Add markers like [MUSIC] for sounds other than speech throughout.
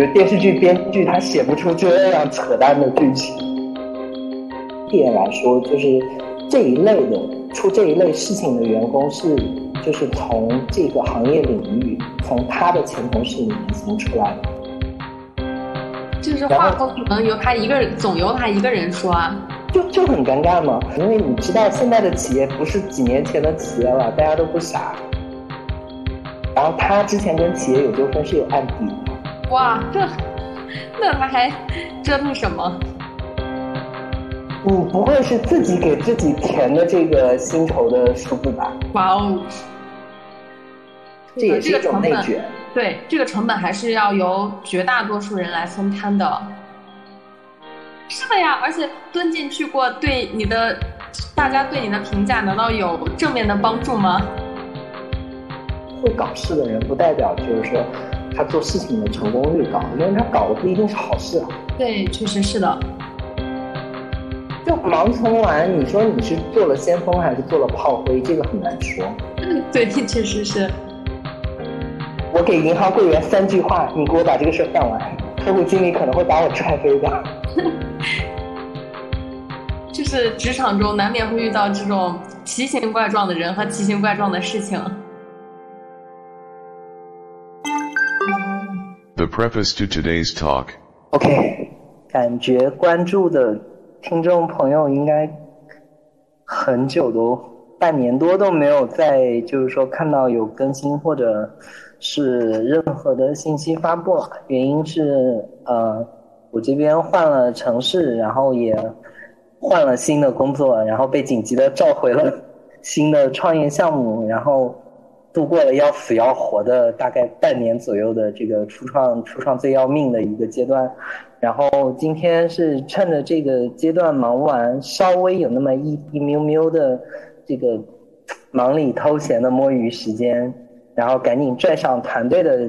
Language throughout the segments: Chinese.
就电视剧编剧他写不出这样扯淡的剧情。一点来说，就是这一类的出这一类事情的员工是，就是从这个行业领域，从他的前同事里面行出来的。就是话不能由他一个人，总由他一个人说啊。就就很尴尬嘛，因为你知道现在的企业不是几年前的企业了，大家都不傻。然后他之前跟企业有纠纷是有案底。哇，这那他还折腾什么？你不会是自己给自己填的这个薪酬的数字吧？哇哦，这也是一种内卷。对，这个成本还是要由绝大多数人来分摊的。是的呀，而且蹲进去过，对你的大家对你的评价难道有正面的帮助吗？会搞事的人不代表就是说他做事情的成功率高，因为他搞的不一定是好事啊。对，确实是的。就盲从完，你说你是做了先锋还是做了炮灰，这个很难说。[LAUGHS] 对，确实是。我给银行柜员三句话，你给我把这个事儿办完，客户经理可能会把我踹飞的。[LAUGHS] 就是职场中难免会遇到这种奇形怪状的人和奇形怪状的事情。The preface to today's talk. OK，感觉关注的听众朋友应该很久都半年多都没有在，就是说看到有更新或者是任何的信息发布了。原因是呃。我这边换了城市，然后也换了新的工作，然后被紧急的召回了新的创业项目，然后度过了要死要活的大概半年左右的这个初创初创最要命的一个阶段。然后今天是趁着这个阶段忙完，稍微有那么一一喵喵的这个忙里偷闲的摸鱼时间，然后赶紧拽上团队的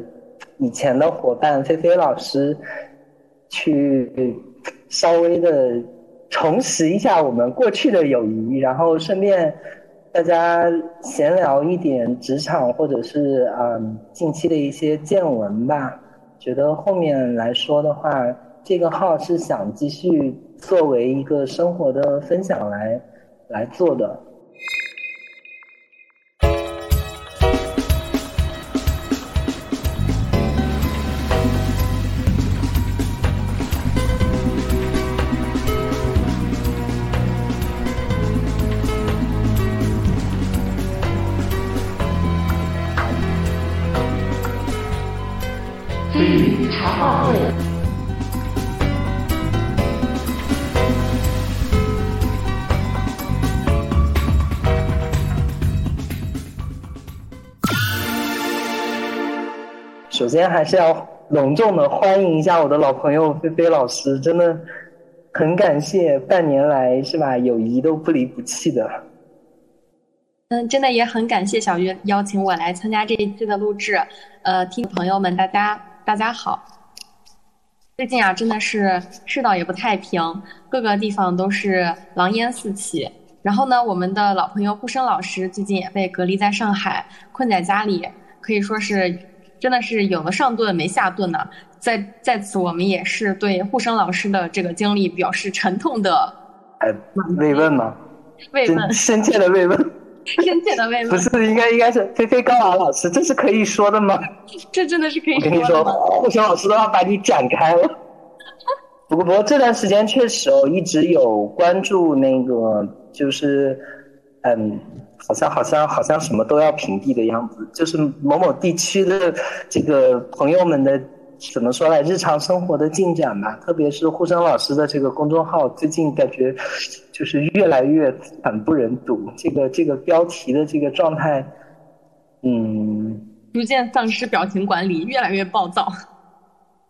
以前的伙伴菲菲老师。去稍微的重拾一下我们过去的友谊，然后顺便大家闲聊一点职场或者是嗯近期的一些见闻吧。觉得后面来说的话，这个号是想继续作为一个生活的分享来来做的。首先还是要隆重的欢迎一下我的老朋友菲菲老师，真的很感谢半年来是吧，友谊都不离不弃的。嗯，真的也很感谢小月邀请我来参加这一期的录制。呃，听朋友们，大家大家好。最近啊，真的是世道也不太平，各个地方都是狼烟四起。然后呢，我们的老朋友顾生老师最近也被隔离在上海，困在家里，可以说是。真的是有了上顿没下顿呢，在在此我们也是对护生老师的这个经历表示沉痛的呃慰问吗？慰问，[LAUGHS] 深切的慰问，深切的慰问。不是应该应该是菲菲高娃老师，这是可以说的吗？这真的是可以。我跟你说，护生老师都要把你展开了。不过不过这段时间确实哦，一直有关注那个，就是嗯。好像好像好像什么都要屏蔽的样子，就是某某地区的这个朋友们的怎么说来，日常生活的进展吧，特别是护生老师的这个公众号，最近感觉就是越来越惨不忍睹，这个这个标题的这个状态，嗯，逐渐丧失表情管理，越来越暴躁。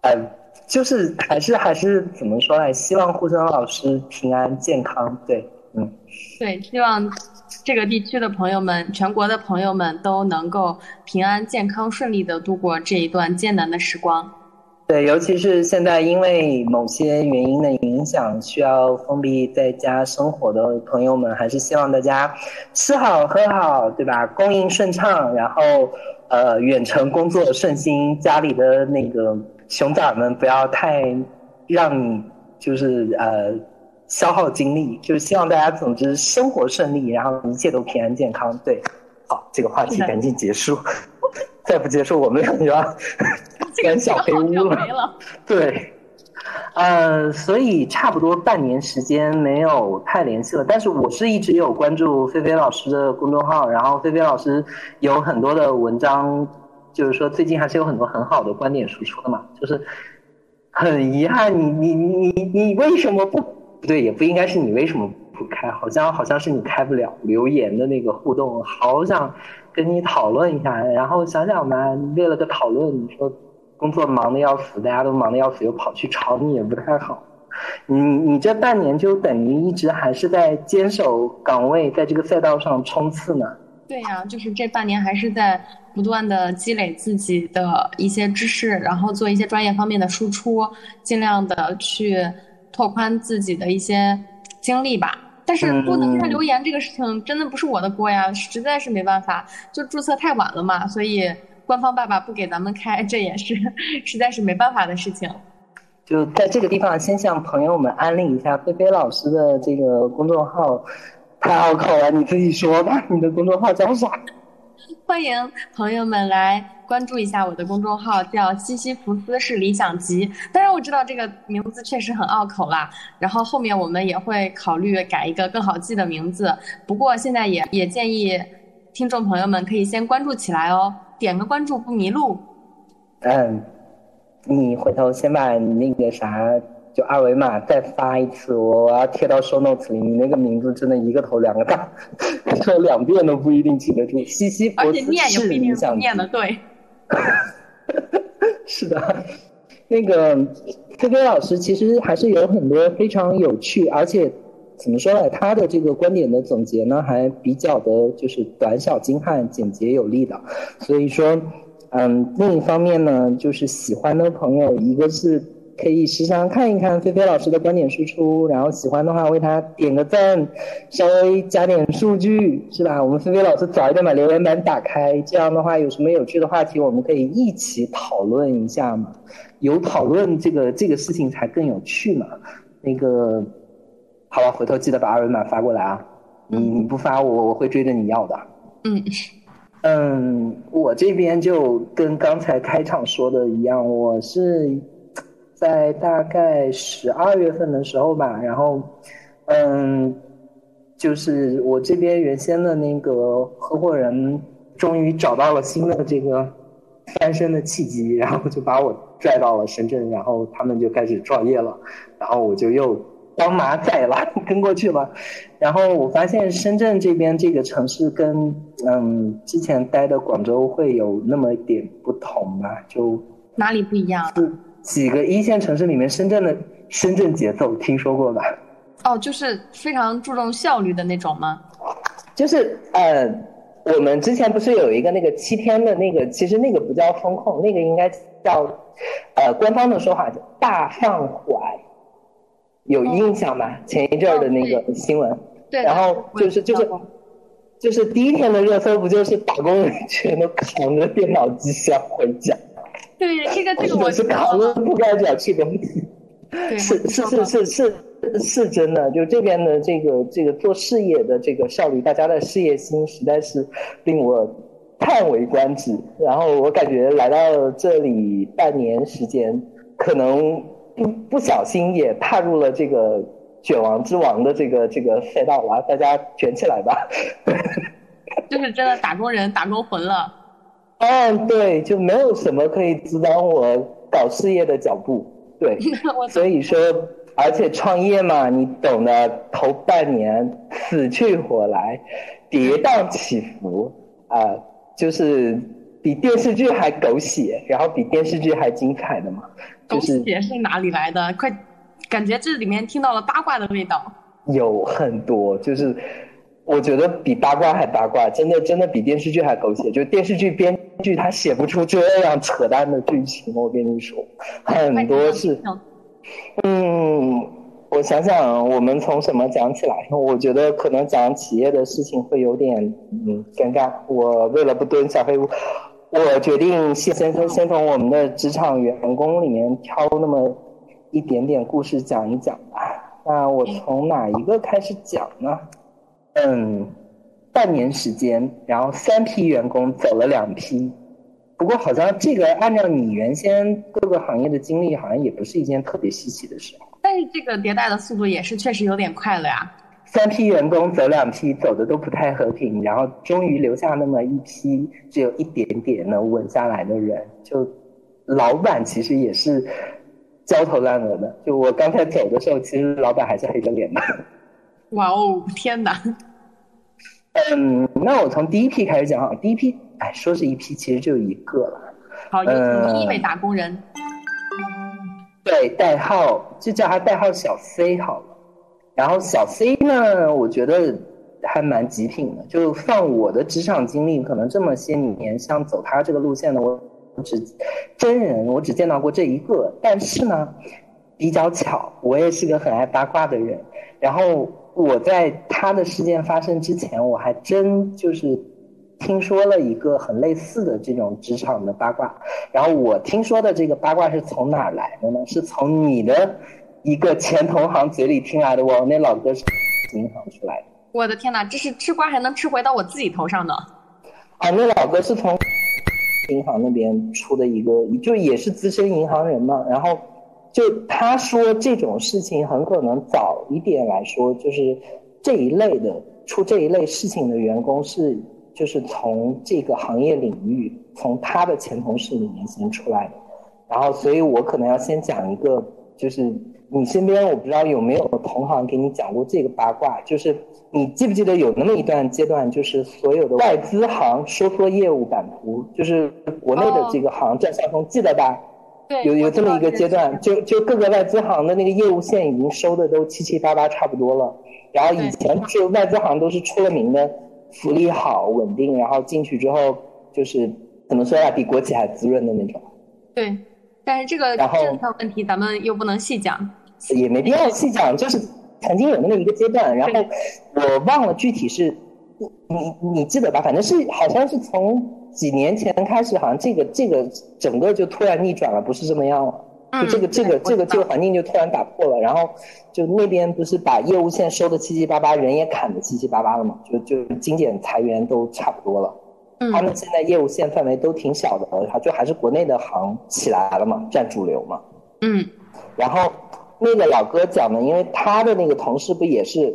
哎，[LAUGHS] 就是还是还是怎么说来，希望护生老师平安健康，对，嗯，对，希望。这个地区的朋友们，全国的朋友们都能够平安、健康、顺利的度过这一段艰难的时光。对，尤其是现在因为某些原因的影响，需要封闭在家生活的朋友们，还是希望大家吃好喝好，对吧？供应顺畅，然后呃，远程工作顺心，家里的那个熊仔们不要太让你就是呃消耗精力，就是希望大家总之生活顺利，然后一切都平安健康。对，好，这个话题赶紧结束，[LAUGHS] 再不结束我们就要赶小黑屋了。[LAUGHS] 对，呃，所以差不多半年时间没有太联系了。但是我是一直有关注菲菲老师的公众号，然后菲菲老师有很多的文章，就是说最近还是有很多很好的观点输出的嘛。就是很遗憾，你你你你你为什么不不对？也不应该是你为什么不开，好像好像是你开不了留言的那个互动，好想跟你讨论一下。然后想想吧，为了个讨论，你说工作忙得要死，大家都忙得要死，又跑去吵你也不太好。你你这半年就等于一直还是在坚守岗位，在这个赛道上冲刺呢。对呀、就是这半年还是在不断的积累自己的一些知识，然后做一些专业方面的输出，尽量的去拓宽自己的一些经历吧。但是不能开留言这个事情真的不是我的锅呀，实在是没办法，就注册太晚了嘛，所以官方爸爸不给咱们开，这也是实在是没办法的事情。就在这个地方，先向朋友们安利一下菲菲老师的这个公众号，太拗口了，你自己说吧，你的公众号叫啥？欢迎朋友们来关注一下我的公众号，叫西西弗斯是理想集。当然我知道这个名字确实很拗口啦，然后后面我们也会考虑改一个更好记的名字。不过现在也也建议听众朋友们可以先关注起来哦，点个关注不迷路。嗯，你回头先把你那个啥，就二维码再发一次，我要贴到 show notes 里。你那个名字真的一个头两个大，说 [LAUGHS] 两遍都不一定记得住。西西弗而且斯是念也不一定理想念的对。[LAUGHS] 是的，那个菲菲老师其实还是有很多非常有趣，而且怎么说呢，他的这个观点的总结呢，还比较的就是短小精悍、简洁有力的。所以说，嗯，另一方面呢，就是喜欢的朋友，一个是可以时常看一看菲菲老师的观点输出，然后喜欢的话为他点个赞，稍微加点数据，是吧？我们菲菲老师早一点把留言板打开，这样的话有什么有趣的话题，我们可以一起讨论一下嘛。有讨论这个这个事情才更有趣嘛。那个，好了，回头记得把二维码发过来啊。你你不发我我会追着你要的。嗯嗯，我这边就跟刚才开场说的一样，我是在大概十二月份的时候吧，然后，嗯，就是我这边原先的那个合伙人终于找到了新的这个翻身的契机，然后就把我拽到了深圳，然后他们就开始创业了，然后我就又当马仔了，[LAUGHS] 跟过去了。然后我发现深圳这边这个城市跟嗯之前待的广州会有那么一点不同吧，就哪里不一样？几个一线城市里面，深圳的深圳节奏听说过吧？哦，就是非常注重效率的那种吗？就是呃，我们之前不是有一个那个七天的那个，其实那个不叫风控，那个应该叫呃官方的说法叫大放缓，有印象吧？前一阵儿的那个新闻，对，然后就是就是就是第一天的热搜不就是打工人全都扛着电脑机箱回家，对 [LAUGHS] 这个这个我是我知道扛着布盖卷去工地。对，是是是是是是真的，就这边的这个这个做事业的这个效率，大家的事业心实在是令我叹为观止。然后我感觉来到这里半年时间，可能不不小心也踏入了这个卷王之王的这个这个赛道了，大家卷起来吧！[LAUGHS] 就是真的打工人打工魂了。嗯，对，就没有什么可以阻挡我搞事业的脚步。对，[LAUGHS] 所以说，而且创业嘛，你懂的，头半年死去活来，跌宕起伏啊、就是比电视剧还狗血，然后比电视剧还精彩的嘛，狗就是血是哪里来的？快，感觉这里面听到了八卦的味道。有很多，就是我觉得比八卦还八卦，真的真的比电视剧还狗血。就电视剧编剧他写不出这样扯淡的剧情，我跟你说，很多是。嗯，我想想，我们从什么讲起来？[LAUGHS] 我觉得可能讲企业的事情会有点嗯尴尬。我为了不蹲小黑屋，我决定先先从先从我们的职场员工里面挑那么一点点故事讲一讲吧。那我从哪一个开始讲呢？嗯，半年时间，然后三批员工走了两批。不过好像这个按照你原先各个行业的经历，好像也不是一件特别稀奇的事。但是这个迭代的速度也是确实有点快了呀。三批员工走两批，走的都不太和平，然后终于留下那么一批只有一点点能稳下来的人。就老板其实也是焦头烂额的。就我刚才走的时候，其实老板还是黑着脸的。哇哦，天哪！嗯，那我从第一批开始讲哈。第一批，哎，说是一批，其实就一个了。好，第一位打工人。对，代号就叫他代号小 C 好了。然后小 C 呢，我觉得还蛮极品的。就放我的职场经历，可能这么些年，像走他这个路线的，我只真人我只见到过这一个。但是呢，比较巧，我也是个很爱八卦的人。然后我在他的事件发生之前，我还真就是听说了一个很类似的这种职场的八卦。然后我听说的这个八卦是从哪儿来的呢？是从你的。一个前同行嘴里听来的，我那老哥是银行出来的。我的天哪，这是吃瓜还能吃回到我自己头上的。啊，那老哥是从银行那边出的一个，就也是资深银行人嘛。然后就他说这种事情很可能早一点来说，就是这一类的出这一类事情的员工是就是从这个行业领域，从他的前同事里面先出来的。然后，所以我可能要先讲一个，就是。你身边我不知道有没有同行给你讲过这个八卦，就是你记不记得有那么一段阶段，就是所有的外资行收缩业务版图，就是国内的这个行占上风，记得吧？对，有有这么一个阶段，就就各个外资行的那个业务线已经收的都七七八八差不多了。然后以前是外资行都是出了名的福利好、稳定，然后进去之后就是怎么说呀，比国企还滋润的那种。对，但是这个政策问题咱们又不能细讲。也没必要细讲，就是曾经有那么一个阶段，然后我忘了具体是，你你你记得吧？反正是好像是从几年前开始，好像这个这个整个就突然逆转了，不是这么样了。就这个这个这个这个环境就突然打破了，然后就那边不是把业务线收的七七八八，人也砍的七七八八了嘛？就就精简裁员都差不多了。他们现在业务线范围都挺小的，就还是国内的行起来了嘛，占主流嘛。嗯，然后。那个老哥讲的，因为他的那个同事不也是，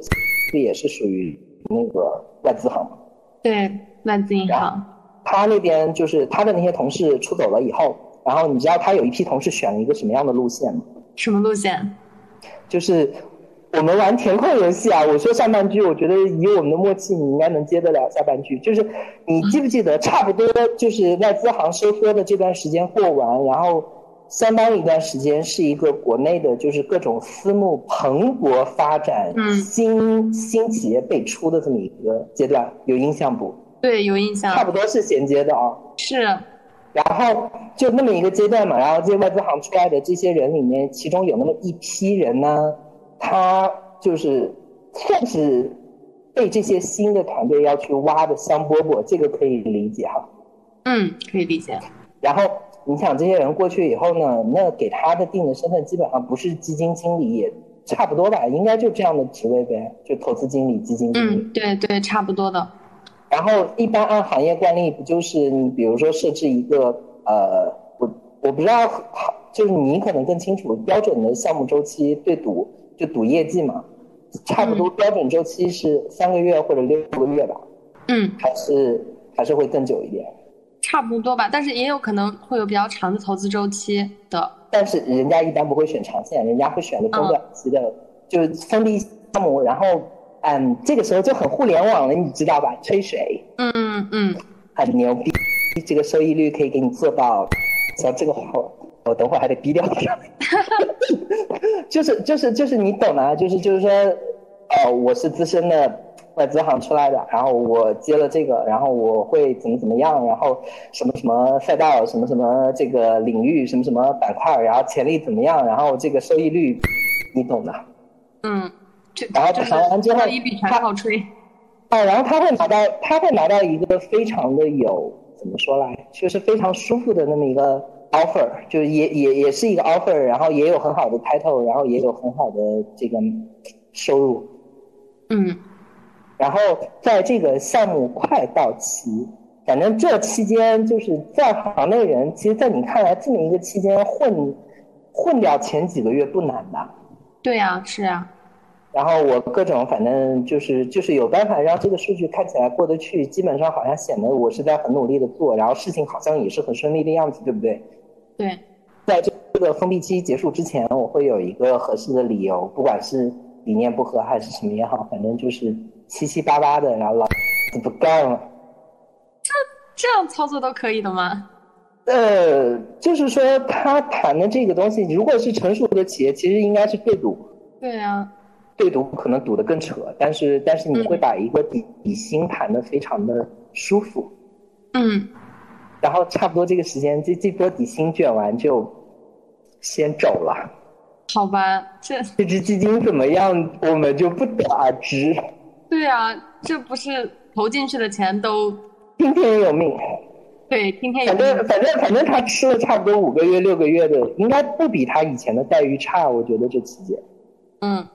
不也是属于那个外资行吗？对，外资银行。他那边就是他的那些同事出走了以后，然后你知道他有一批同事选了一个什么样的路线吗？什么路线？就是我们玩填空游戏啊。我说上半句，我觉得以我们的默契，你应该能接得了下半句。就是你记不记得，差不多就是在资行收缩的这段时间过完，然后。相当一段时间是一个国内的，就是各种私募蓬勃发展、新新企业辈出的这么一个阶段，有印象不？对，有印象。差不多是衔接的啊。是。然后就那么一个阶段嘛，然后这些外资行出来的这些人里面，其中有那么一批人呢，他就是算是被这些新的团队要去挖的香饽饽，这个可以理解哈。嗯，可以理解。然后。你想这些人过去以后呢？那给他的定的身份基本上不是基金经理，也差不多吧，应该就这样的职位呗，就投资经理、基金经理。嗯，对对，差不多的。然后一般按行业惯例，不就是你比如说设置一个呃，我我不知道，就是你可能更清楚标准的项目周期对赌就赌业绩嘛，差不多标准周期是三个月或者六个月吧。嗯，还是还是会更久一点。差不多吧，但是也有可能会有比较长的投资周期的。但是人家一般不会选长线，人家会选个中短期的，就是封闭项目。然后，嗯，这个时候就很互联网了，你知道吧？吹水。嗯嗯嗯。很牛逼，这个收益率可以给你做到。像这个话，我等会儿还得逼掉掉。[LAUGHS] 就是就是就是你懂的，就是就是说，呃，我是资深的。外资行出来的，然后我接了这个，然后我会怎么怎么样，然后什么什么赛道，什么什么这个领域，什么什么板块，然后潜力怎么样，然后这个收益率，你懂的。嗯，然后谈完之后，一笔全靠吹。啊，然后他会拿到，他会拿到一个非常的有怎么说来，就是非常舒服的那么一个 offer，就是也也也是一个 offer，然后也有很好的 title，然后也有很好的这个收入，嗯然后在这个项目快到期，反正这期间就是在行内人，其实，在你看来这么一个期间混混掉前几个月不难吧。对呀、是呀、然后我各种反正就是就是有办法让这个数据看起来过得去，基本上好像显得我是在很努力的做，然后事情好像也是很顺利的样子，对不对？对，在这个封闭期结束之前，我会有一个合适的理由，不管是理念不合还是什么也好，反正就是七七八八的，然后老子不干了。这这样操作都可以的吗？呃，就是说他谈的这个东西，如果是成熟的企业，其实应该是对赌，对呀、对赌可能赌得更扯，但是但是你会把一个底底薪谈的非常的舒服，嗯，然后差不多这个时间，这这波底薪卷完就先走了。好吧，这这只基金怎么样，我们就不得而知。对啊、这不是投进去的钱都听天由命，对，听天由反正。反正反正他吃了差不多五个月、六个月的，应该不比他以前的待遇差。我觉得这期间，嗯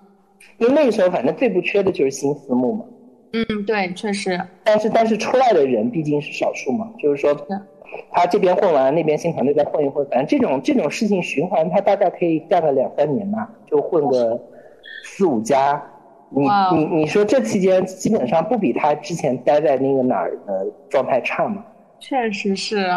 因为那个时候反正最不缺的就是新私募嘛。嗯，对，确实，但是但是出来的人毕竟是少数嘛，就是说他这边混完，那边新团队再混一混，反正这种这种事情循环，他大概可以干个两三年嘛，就混个四五家。你你你说这期间基本上不比他之前待在那个哪儿的状态差嘛？确实是。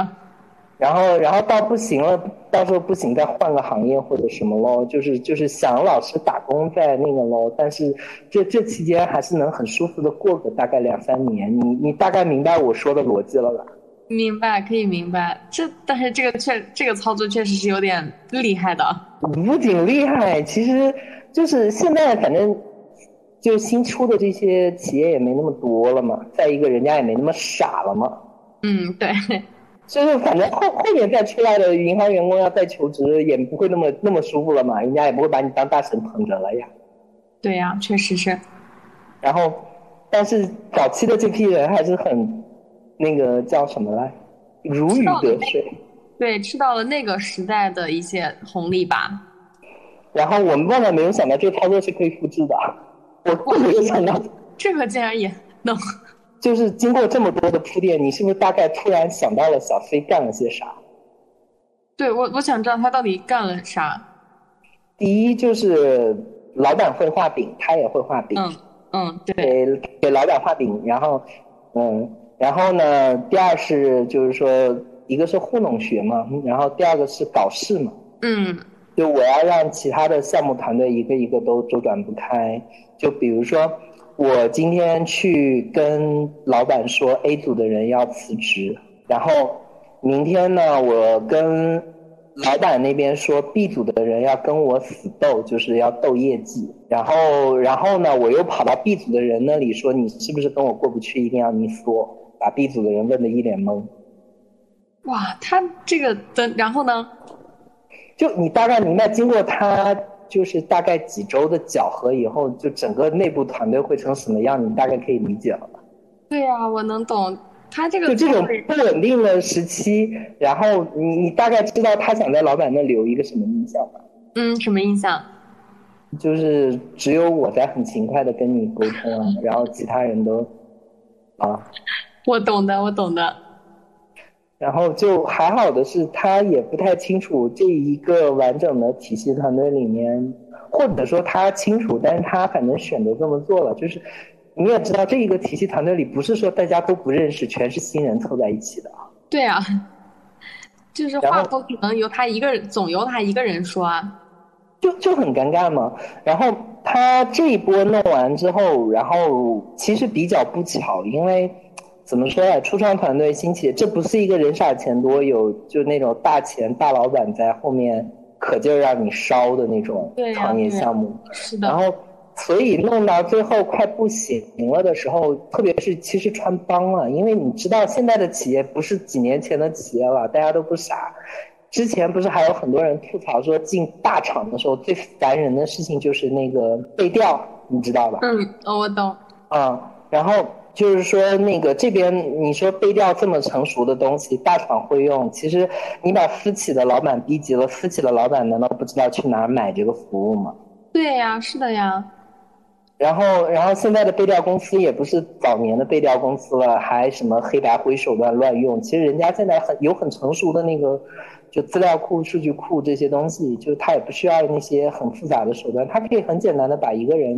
然后然后到不行了，到时候不行再换个行业或者什么喽，就是就是想老师打工在那个喽，但是这这期间还是能很舒服的过个大概两三年，你你大概明白我说的逻辑了吧？明白，可以明白。这但是这个确这个操作确实是有点厉害的。不仅厉害，其实就是现在反正就新出的这些企业也没那么多了嘛，再一个人家也没那么傻了嘛，嗯，对，就是反正后后面再出来的银行员工要再求职也不会那么那么舒服了嘛，人家也不会把你当大神捧着了呀。对呀、确实是。然后，但是早期的这批人还是很那个叫什么来，如鱼得水。对，吃到了那个时代的一些红利吧。然后我们万万没有想到，这个操作是可以复制的。我更没有想到，这个竟然也能，就是经过这么多的铺垫，你是不是大概突然想到了小飞干了些啥？对我我想知道他到底干了啥。第一就是老板会画饼，他也会画饼，嗯嗯，对，给给老板画饼，然后嗯，然后呢，第二是就是说，一个是糊弄学嘛，然后第二个是搞事嘛。嗯就我要让其他的项目团队一个一个都周转不开。就比如说，我今天去跟老板说 A 组的人要辞职，然后明天呢，我跟老板那边说 B 组的人要跟我死斗，就是要斗业绩。然后，然后呢，我又跑到 B 组的人那里说，你是不是跟我过不去，一定要你死我？把 B 组的人问得一脸懵。哇，他这个的，然后呢？就你大概明白，经过他就是大概几周的搅和以后，就整个内部团队会成什么样，你大概可以理解了吧？对呀、我能懂。他这个就这种不稳定的时期，然后你你大概知道他想在老板那留一个什么印象吧？嗯，什么印象？就是只有我在很勤快的跟你沟通啊，然后其他人都啊，[LAUGHS] 我懂的，我懂的。然后就还好的是，他也不太清楚这一个完整的体系团队里面，或者说他清楚，但是他反正选择这么做了。就是你也知道，这一个体系团队里不是说大家都不认识，全是新人凑在一起的啊。对啊，[LAUGHS] 就是话不可能由他一个人，总由他一个人说啊。就就很尴尬嘛。然后他这一波弄完之后，然后其实比较不巧，因为怎么说呀，初创团队兴起，这不是一个人傻钱多，有就那种大钱大老板在后面可劲儿让你烧的那种对创业项目。是的，然后，所以弄到最后快不行了的时候，特别是其实穿帮了，因为你知道现在的企业不是几年前的企业了，大家都不傻。之前不是还有很多人吐槽说进大厂的时候最烦人的事情就是那个背调，你知道吧？嗯，哦我懂。嗯、然后就是说那个这边你说背调这么成熟的东西，大厂会用，其实你把私企的老板逼急了，私企的老板难道不知道去哪儿买这个服务吗？对呀，是的呀。然后，然后现在的背调公司也不是早年的背调公司了，还什么黑白灰手段乱用。其实人家现在很有很成熟的那个，就资料库、数据库这些东西，就是他也不需要那些很复杂的手段，他可以很简单的把一个人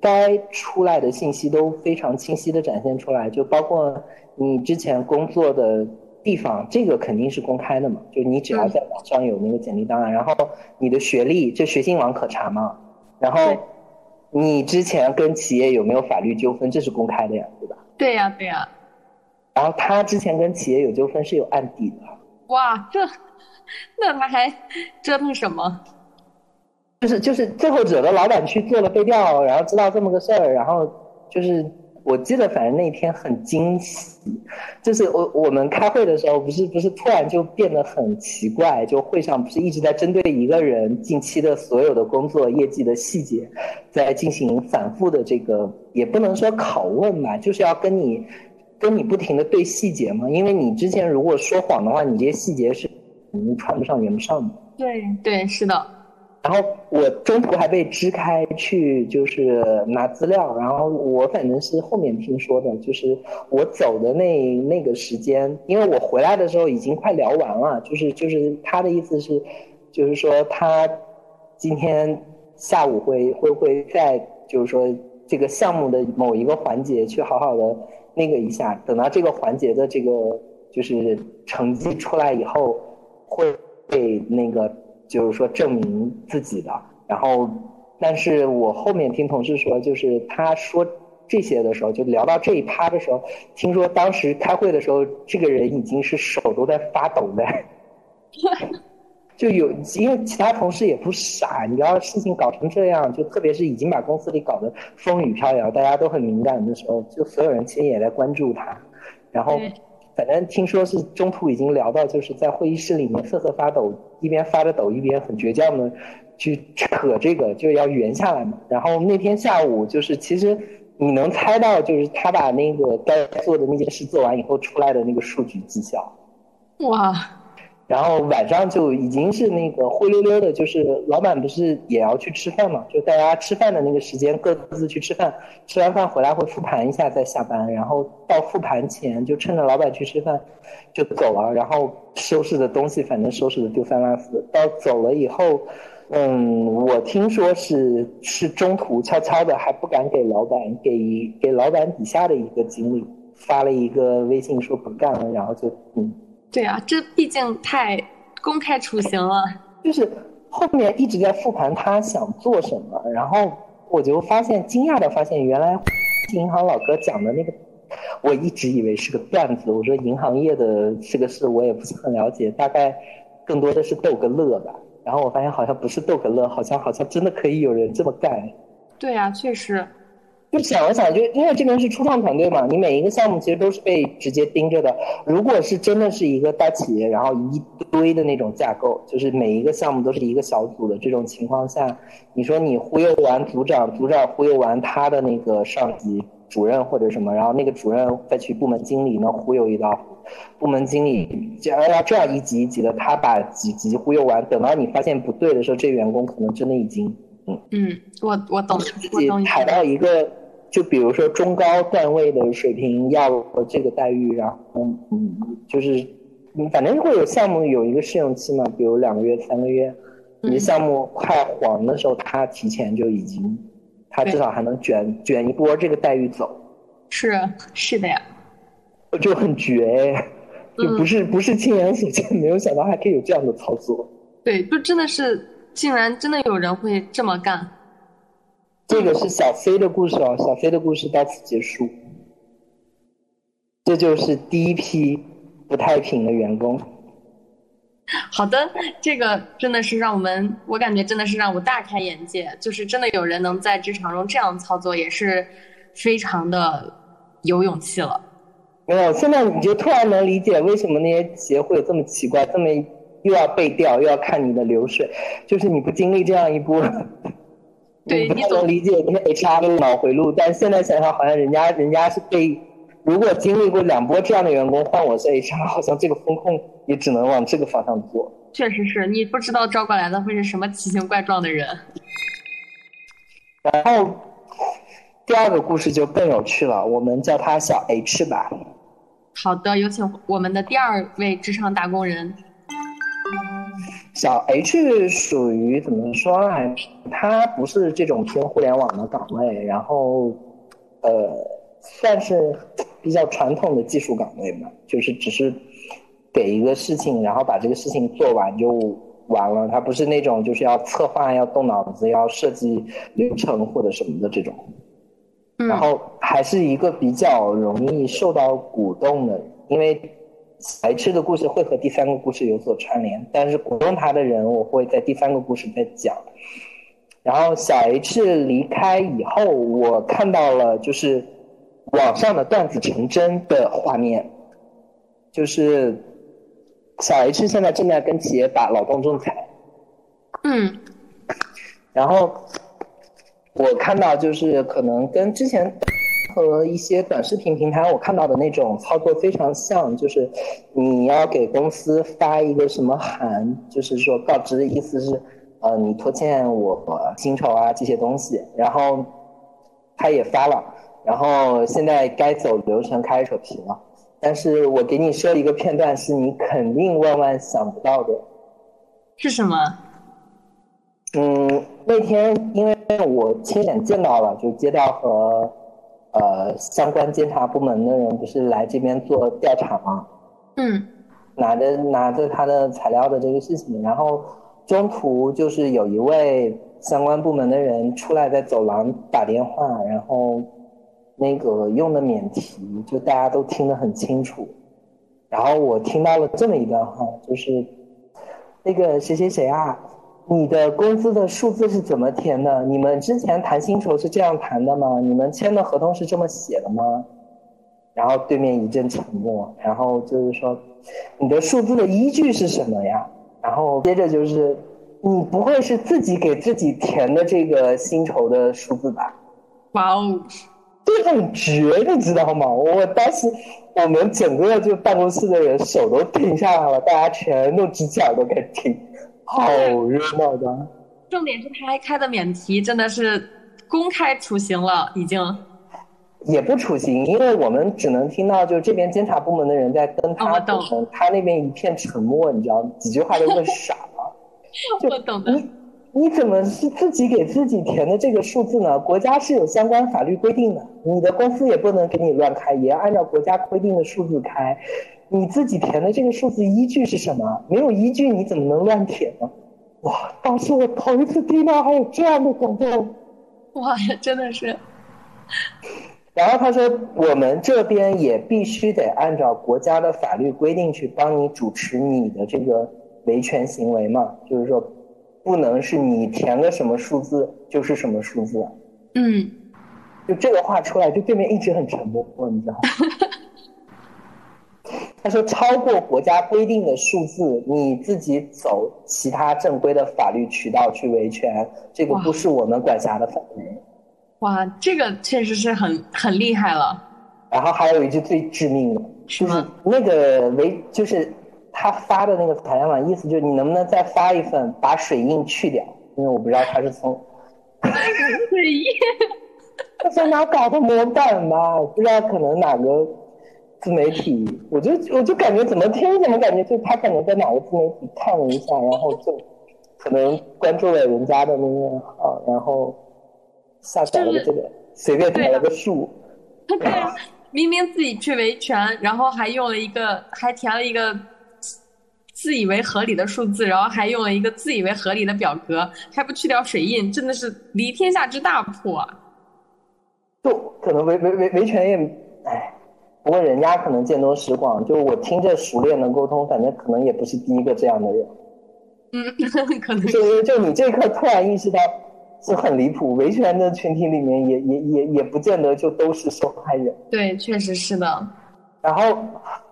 该出来的信息都非常清晰的展现出来，就包括你之前工作的地方，这个肯定是公开的嘛，就你只要在网上有那个简历档案，然后你的学历，这学信网可查嘛，然后。你之前跟企业有没有法律纠纷？这是公开的呀，对吧？对呀，对呀。然后他之前跟企业有纠纷是有案底的。哇，这那他还折腾什么？就是就是最后惹得老板去做了背调，然后知道这么个事儿，然后就是。我记得反正那天很惊喜，就是我我们开会的时候，不是不是突然就变得很奇怪，就会上不是一直在针对一个人近期的所有的工作业绩的细节，在进行反复的这个，也不能说拷问吧，就是要跟你跟你不停的对细节嘛，因为你之前如果说谎的话，你这些细节是你传不上圆不上的。对对，是的。然后我中途还被支开去，就是拿资料。然后我反正是后面听说的，就是我走的那那个时间，因为我回来的时候已经快聊完了。就是就是他的意思是，就是说他今天下午会会会在就是说这个项目的某一个环节去好好的那个一下，等到这个环节的这个就是成绩出来以后，会被那个。就是说证明自己的，然后，但是我后面听同事说，就是他说这些的时候，就聊到这一趴的时候，听说当时开会的时候，这个人已经是手都在发抖的，[LAUGHS] 就有因为其他同事也不傻，你要事情搞成这样，就特别是已经把公司里搞得风雨飘摇，大家都很敏感的时候，就所有人其实也在关注他，然后。反正听说是中途已经聊到，就是在会议室里面瑟瑟发抖，一边发着抖，一边很倔强的去扯这个，就要圆下来嘛。然后那天下午，就是其实你能猜到，就是他把那个该做的那件事做完以后出来的那个数据绩效。哇。然后晚上就已经是那个灰溜溜的，就是老板不是也要去吃饭嘛？就大家吃饭的那个时间各自去吃饭，吃完饭回来会复盘一下再下班。然后到复盘前就趁着老板去吃饭就走了，然后收拾的东西反正收拾的丢三落四。到走了以后，嗯，我听说是是中途悄悄的还不敢给老板给给老板底下的一个经理发了一个微信说不干了，然后就嗯。对啊，这毕竟太公开处刑了。就是后面一直在复盘他想做什么，然后我就发现惊讶的发现，原来银行老哥讲的那个，我一直以为是个段子。我说银行业的这个事我也不是很了解，大概更多的是逗个乐吧。然后我发现好像不是逗个乐，好像好像真的可以有人这么干。对啊，确实。就想了想，就因为这边是初创团队嘛，你每一个项目其实都是被直接盯着的。如果是真的是一个大企业，然后一堆的那种架构，就是每一个项目都是一个小组的这种情况下，你说你忽悠完组长，组长忽悠完他的那个上级主任或者什么，然后那个主任再去部门经理那忽悠一道，部门经理这样这样一级一级的，他把几级忽悠完，等到你发现不对的时候，这员工可能真的已经嗯嗯，我我懂，自己踩到一个。就比如说中高段位的水平要这个待遇，然后嗯，就是反正会有项目有一个试用期嘛，比如两个月、三个月，你的项目快黄的时候，他提前就已经，他至少还能卷卷一波这个待遇走。是是的呀，就很绝，就不是不是亲眼所见，没有想到还可以有这样的操作。对，就真的是，竟然真的有人会这么干。这个是小飞的故事哦，小飞的故事到此结束。这就是第一批不太平的员工。好的，这个真的是让我们，我感觉真的是让我大开眼界。就是真的有人能在职场中这样操作，也是非常的有勇气了。没有，现在你就突然能理解为什么那些企业会有这么奇怪，这么又要背调又要看你的流水，就是你不经历这样一波。对，不太能理解那些 HR 的脑回路，但现在想想，好像人家人家是被如果经历过两波这样的员工换我是 HR，好像这个风控也只能往这个方向做。确实是你不知道招过来的会是什么奇形怪状的人。然后第二个故事就更有趣了，我们叫他小 H 吧。好的，有请我们的第二位职场打工人。小 H 属于怎么说呢？他不是这种偏互联网的岗位，然后呃，算是比较传统的技术岗位嘛，就是只是给一个事情，然后把这个事情做完就完了。他不是那种就是要策划、要动脑子、要设计流程或者什么的这种。然后还是一个比较容易受到鼓动的，因为白痴的故事会和第三个故事有所串联，但是鼓动他的人我会在第三个故事再讲。然后小 H 离开以后，我看到了就是网上的段子成真的画面，就是小 H 现在正在跟企业打劳动仲裁。嗯，然后。我看到就是可能跟之前和一些短视频平台我看到的那种操作非常像，就是你要给公司发一个什么函，就是说告知的意思是，呃，你拖欠我薪酬啊这些东西，然后他也发了，然后现在该走流程开始扯皮了，但是我给你设一个片段，是你肯定万万想不到的，是什么？嗯，那天因为我亲眼见到了，就街道和呃相关监察部门的人不是来这边做调查吗？嗯，拿着拿着他的材料的这个事情，然后中途就是有一位相关部门的人出来在走廊打电话，然后那个用的免提，就大家都听得很清楚。然后我听到了这么一段话，就是那个谁谁谁啊。你的工资的数字是怎么填的？你们之前谈薪酬是这样谈的吗？你们签的合同是这么写的吗？然后对面一阵沉默，然后就是说，你的数字的依据是什么呀？然后接着就是，你不会是自己给自己填的这个薪酬的数字吧？哇哦，这很绝，你知道吗？我当时我们整个就办公室的人手都停下来了，大家全都支起耳朵开始听。好热闹的，重点是他还开的免提，真的是公开处刑了，已经。也不处刑，因为我们只能听到，就这边监察部门的人在跟他沟通，他那边一片沉默，你知道，几句话都问傻了。[LAUGHS] 我懂的。你你怎么是自己给自己填的这个数字呢？国家是有相关法律规定的，你的公司也不能给你乱开，也要按照国家规定的数字开。你自己填的这个数字依据是什么？没有依据，你怎么能乱填呢？哇！当时我头一次听到还有这样的广告。哇呀，[LAUGHS] 真的是。[LAUGHS] 然后他说：“我们这边也必须得按照国家的法律规定去帮你主持你的这个维权行为嘛，就是说，不能是你填个什么数字就是什么数字。”嗯。就这个话出来，就对面一直很沉默，你知道吗？[LAUGHS] 他说：“超过国家规定的数字，你自己走其他正规的法律渠道去维权，这个不是我们管辖的范围。”哇，这个确实是很很厉害了。然后还有一句最致命的，就是那个维，就是他发的那个采访意思就是你能不能再发一份，把水印去掉？因为我不知道他是从 [LAUGHS] 水印，他在哪搞的模板吧？不知道可能哪个。自媒体，我就我就感觉怎么听怎么感觉，就他可能在哪个自媒体看了一下，然后就可能关注了人家的那个号，然后下载了这个，随便填了个数。[LAUGHS] 对啊，明明自己去维权，然后还用了一个，还填了一个自以为合理的数字，然后还用了一个自以为合理的表格，还不去掉水印，真的是离天下之大谱啊！就可能维维维维权也，哎。不过人家可能见多识广，就我听着熟练的沟通，反正可能也不是第一个这样的人。嗯，[LAUGHS] 可能就就你这刻突然意识到是很离谱，维权的群体里面也也也也不见得就都是受害人。对，确实是的。然后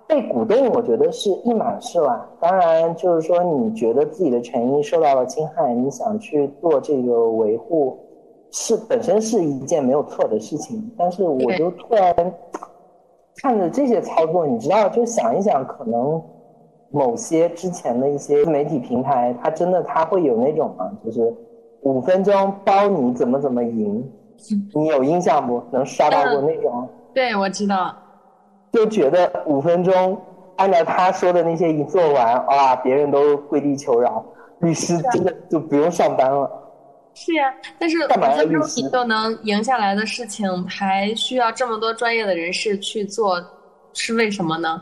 被鼓动，我觉得是一码事啦。当然，就是说你觉得自己的权益受到了侵害，你想去做这个维护，是本身是一件没有错的事情。但是我就突然。看着这些操作，你知道，就想一想，可能某些之前的一些媒体平台，它真的它会有那种啊，就是五分钟包你怎么怎么赢，[LAUGHS] 你有印象不？能刷到过那种？对，我知道。就觉得五分钟按照他说的那些一做完，哇，别人都跪地求饶，律师真的就不用上班了。是呀，但是五分钟你都能赢下来的事情，还需要这么多专业的人士去做，是为什么呢？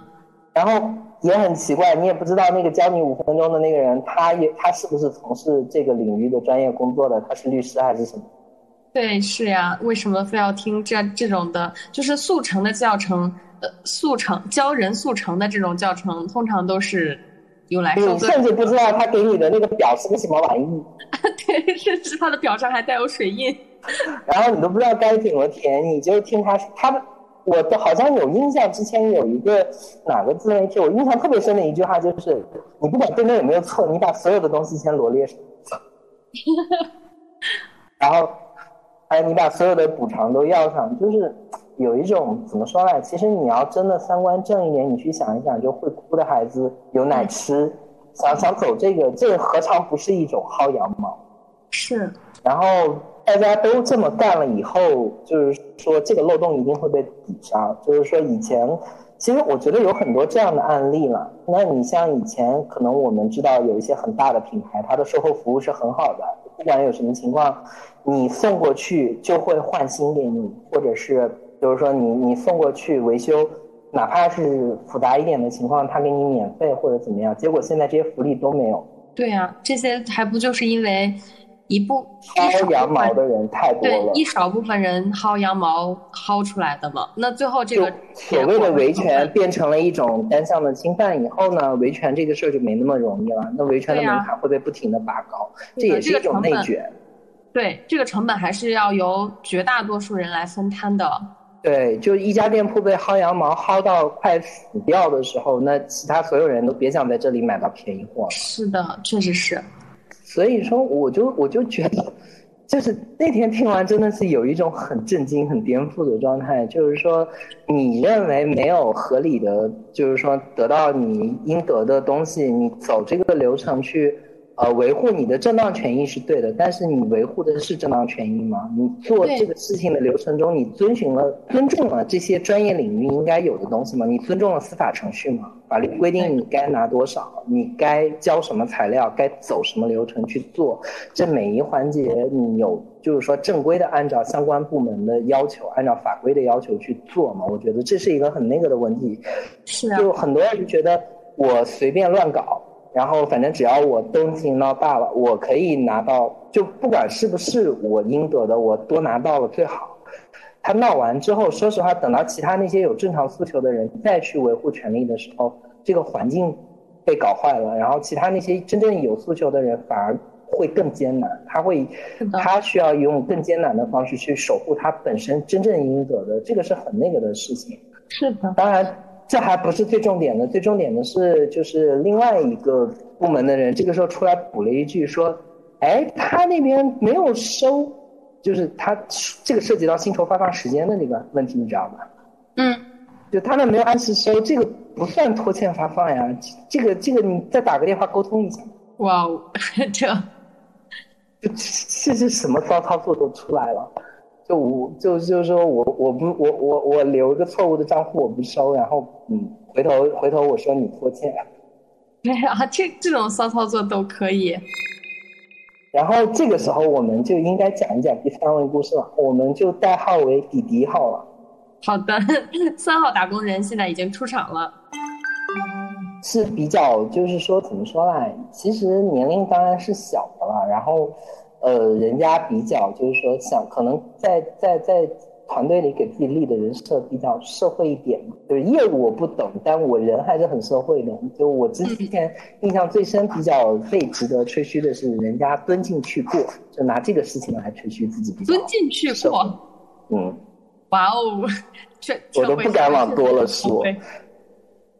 然后也很奇怪，你也不知道那个教你五分钟的那个人，他也他是不是从事这个领域的专业工作的？他是律师还是什么？对，是呀，为什么非要听这这种的，就是速成的教程？呃，速成教人速成的这种教程，通常都是。用来你甚至不知道他给你的那个表是个什么玩意。[LAUGHS] 对，甚至他的表上还带有水印。[LAUGHS] 然后你都不知道该怎么填，你就听他他，我都好像有印象，之前有一个哪个自媒体，我印象特别深的一句话就是：你不管对面有没有错，你把所有的东西先罗列上。[LAUGHS] 然后，哎，你把所有的补偿都要上，就是。有一种怎么说呢？其实你要真的三观正一点，你去想一想，就会哭的孩子有奶吃，想想走这个，这何尝不是一种薅羊毛？是。然后大家都这么干了以后，就是说这个漏洞一定会被抵上。就是说以前，其实我觉得有很多这样的案例了。那你像以前，可能我们知道有一些很大的品牌，它的售后服务是很好的，不管有什么情况，你送过去就会换新给你，或者是。就是说，你你送过去维修，哪怕是复杂一点的情况，他给你免费或者怎么样，结果现在这些福利都没有。对呀，这些还不就是因为一部薅羊毛的人太多了，对，一少部分人薅羊毛薅出来的嘛。那最后这个所谓的维权变成了一种单向的侵犯以后呢，维权这个事儿就没那么容易了。那维权的门槛会被不停的拔高，这也是一种内卷。对，这个成本还是要由绝大多数人来分摊的。对，就一家店铺被薅羊毛薅到快死掉的时候，那其他所有人都别想在这里买到便宜货了。是的，确实是。所以说，我就我就觉得，就是那天听完真的是有一种很震惊、很颠覆的状态。就是说，你认为没有合理的，就是说得到你应得的东西，你走这个流程去。呃，维护你的正当权益是对的，但是你维护的是正当权益吗？你做这个事情的流程中，你遵循了、尊重了这些专业领域应该有的东西吗？你尊重了司法程序吗？法律规定你该拿多少，你该交什么材料，该走什么流程去做，这每一环节你有就是说正规的按照相关部门的要求，按照法规的要求去做吗？我觉得这是一个很那个的问题。是啊。就很多人觉得我随便乱搞。然后反正只要我东西闹大了，我可以拿到，就不管是不是我应得的，我多拿到了最好。他闹完之后，说实话，等到其他那些有正常诉求的人再去维护权利的时候，这个环境被搞坏了，然后其他那些真正有诉求的人反而会更艰难，他会，他需要用更艰难的方式去守护他本身真正应得的，这个是很那个的事情。是的，当然。这还不是最重点的，最重点的是，就是另外一个部门的人这个时候出来补了一句说：“哎，他那边没有收，就是他这个涉及到薪酬发放时间的那个问题，你知道吗？”嗯，就他们没有按时收，这个不算拖欠发放呀。这个这个，你再打个电话沟通一下。哇哦，[LAUGHS] 这，这这是什么骚操作都出来了。就我就就是说我我不我我我留一个错误的账户我不收，然后嗯回头回头我说你拖欠，[LAUGHS] 对啊，这这种骚操作都可以。然后这个时候我们就应该讲一讲第三位故事了，我们就代号为弟弟号了。好的，[LAUGHS] 三号打工人现在已经出场了。是比较就是说怎么说呢？其实年龄当然是小的了，然后。呃，人家比较就是说，想可能在在在团队里给自己立的人设比较社会一点嘛。就是业务我不懂，但我人还是很社会的。就我之前印象最深、比较被值得吹嘘的是，人家蹲进去过，就拿这个事情来吹嘘自己比较。蹲进去过，嗯，哇哦，这我都不敢往多了说。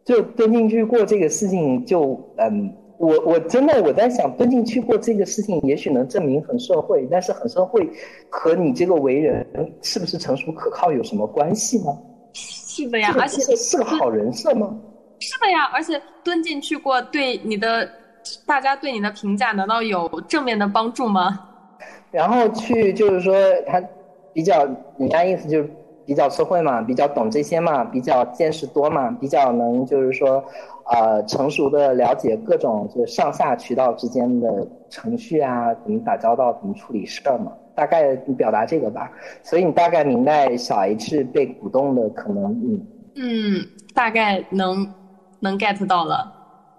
就蹲进去过这个事情，就嗯。我我真的我在想蹲进去过这个事情，也许能证明很社会，但是很社会和你这个为人是不是成熟可靠有什么关系吗？是的呀，而且这是个好人设吗？是的呀，而且蹲进去过，对你的大家对你的评价，难道有正面的帮助吗？[LAUGHS] 然后去就是说他比较，人家意思就是比较社会嘛，比较懂这些嘛，比较见识多嘛，比较能就是说，呃，成熟的了解各种就是上下渠道之间的程序啊，怎么打交道，怎么处理事儿嘛，大概表达这个吧。所以你大概明白小 H 被鼓动的可能，嗯。嗯，大概能能 get 到了。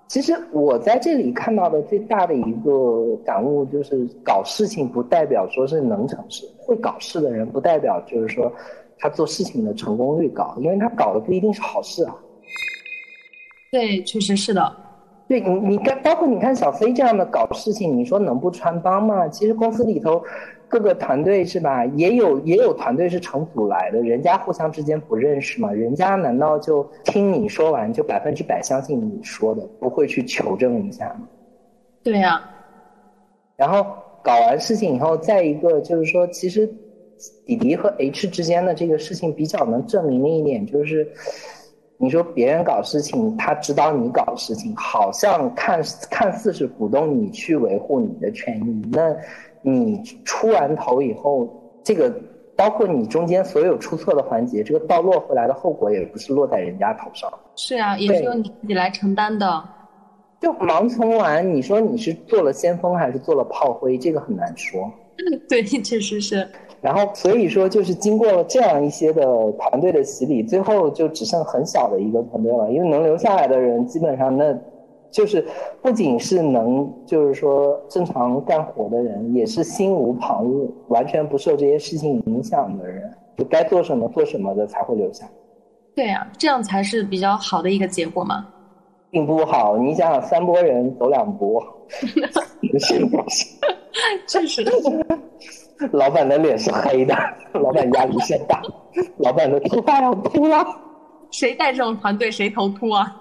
其实我在这里看到的最大的一个感悟就是，搞事情不代表说是能成事，会搞事的人不代表就是说他做事情的成功率高，因为他搞的不一定是好事啊。对，确实是的。对你，你看，包括你看小飞这样的搞事情，你说能不穿帮吗？其实公司里头。各个团队是吧？也有也有团队是成组来的，人家互相之间不认识嘛？人家难道就听你说完就百分之百相信你说的，不会去求证一下吗？对呀。然后搞完事情以后，再一个就是说，其实弟弟和 H 之间的这个事情比较能证明的一点就是，你说别人搞事情，他知道你搞事情，好像看看似是鼓动你去维护你的权益，那。你出完头以后，这个包括你中间所有出错的环节，这个倒落回来的后果也不是落在人家头上。是啊，也是由你自己来承担的。就盲从完，你说你是做了先锋还是做了炮灰，这个很难说。[LAUGHS] 对，确实是。然后所以说，就是经过了这样一些的团队的洗礼，最后就只剩很小的一个团队了，因为能留下来的人基本上那。就是不仅是能，就是说正常干活的人，也是心无旁骛，完全不受这些事情影响的人，就该做什么做什么的才会留下。对呀，这样才是比较好的一个结果嘛。并不好，你想想，三波人走两波，[LAUGHS] 是不是？[LAUGHS] 确实。老板的脸是黑的，老板压力山大，老板的头发要秃了。谁带这种团队，谁头秃啊？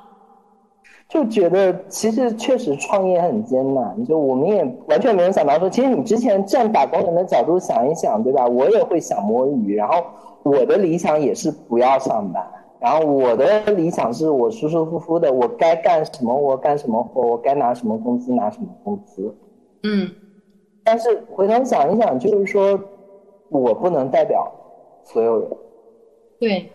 就觉得其实确实创业很艰难，就我们也完全没有想到说，其实你之前站打工人的角度想一想，对吧？我也会想摸鱼，然后我的理想也是不要上班，然后我的理想是我舒舒服服的，我该干什么我干什么活，我该拿什么工资拿什么工资。嗯，但是回头想一想，就是说我不能代表所有人。对，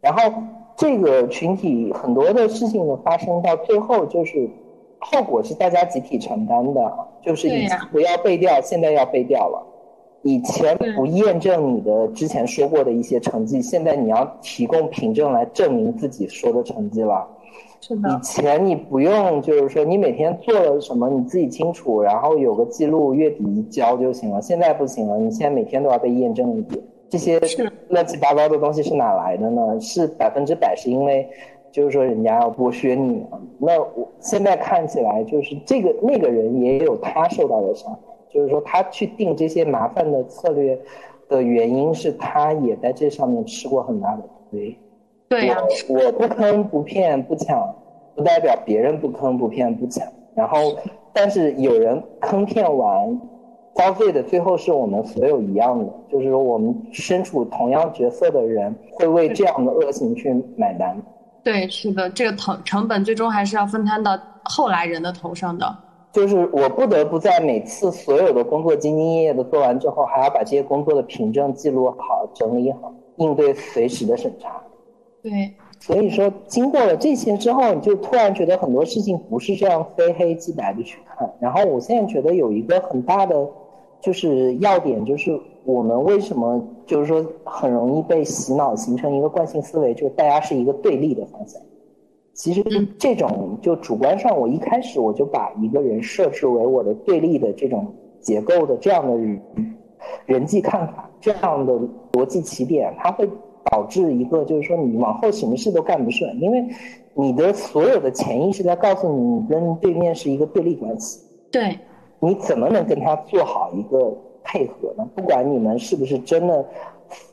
然后。这个群体很多的事情的发生到最后，就是后果是大家集体承担的。就是以前不要背调，现在要背调了；以前不验证你的之前说过的一些成绩，现在你要提供凭证来证明自己说的成绩了。以前你不用，就是说你每天做了什么你自己清楚，然后有个记录，月底一交就行了。现在不行了，你现在每天都要被验证一遍。这些乱七八糟的东西是哪来的呢？是百分之百是因为，就是说人家要剥削你。那我现在看起来，就是这个那个人也有他受到的伤害，就是说他去定这些麻烦的策略的原因是他也在这上面吃过很大的亏。对呀，我不坑不骗不抢，不代表别人不坑不骗不抢。然后，但是有人坑骗完。遭罪的最后是我们所有一样的，就是说我们身处同样角色的人会为这样的恶行去买单。对，是的，这个成成本最终还是要分摊到后来人的头上的。就是我不得不在每次所有的工作兢兢业业的做完之后，还要把这些工作的凭证记录好、整理好，应对随时的审查。对。所以说，经过了这些之后，你就突然觉得很多事情不是这样非黑即白的去看。然后我现在觉得有一个很大的。就是要点，就是我们为什么就是说很容易被洗脑，形成一个惯性思维，就是大家是一个对立的方向。其实这种就主观上，我一开始我就把一个人设置为我的对立的这种结构的这样的人人际看法，这样的逻辑起点，它会导致一个就是说你往后什么事都干不顺，因为你的所有的潜意识在告诉你，你跟对面是一个对立关系。对。你怎么能跟他做好一个配合呢？不管你们是不是真的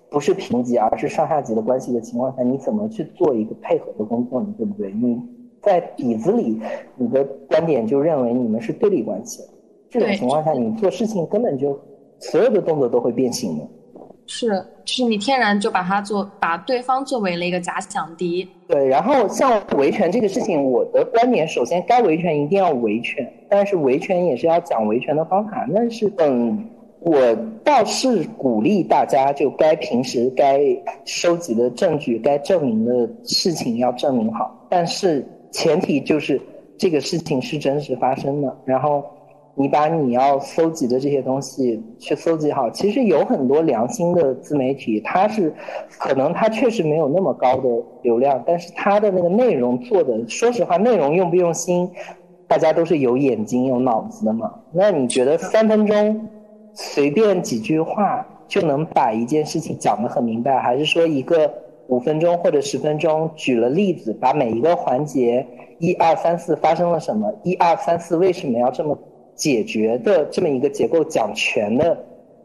不是平级，而是上下级的关系的情况下，你怎么去做一个配合的工作呢？对不对？你在底子里，你的观点就认为你们是对立关系。这种情况下，你做事情根本就所有的动作都会变形的。是，就是你天然就把他做把对方作为了一个假想敌。对，然后像维权这个事情，我的观点，首先该维权一定要维权，但是维权也是要讲维权的方法。那是嗯，我倒是鼓励大家，就该平时该收集的证据、该证明的事情要证明好，但是前提就是这个事情是真实发生的，然后。你把你要搜集的这些东西去搜集好，其实有很多良心的自媒体，它是可能它确实没有那么高的流量，但是它的那个内容做的，说实话，内容用不用心，大家都是有眼睛有脑子的嘛。那你觉得三分钟随便几句话就能把一件事情讲得很明白，还是说一个五分钟或者十分钟举了例子，把每一个环节一二三四发生了什么，一二三四为什么要这么？解决的这么一个结构讲全的，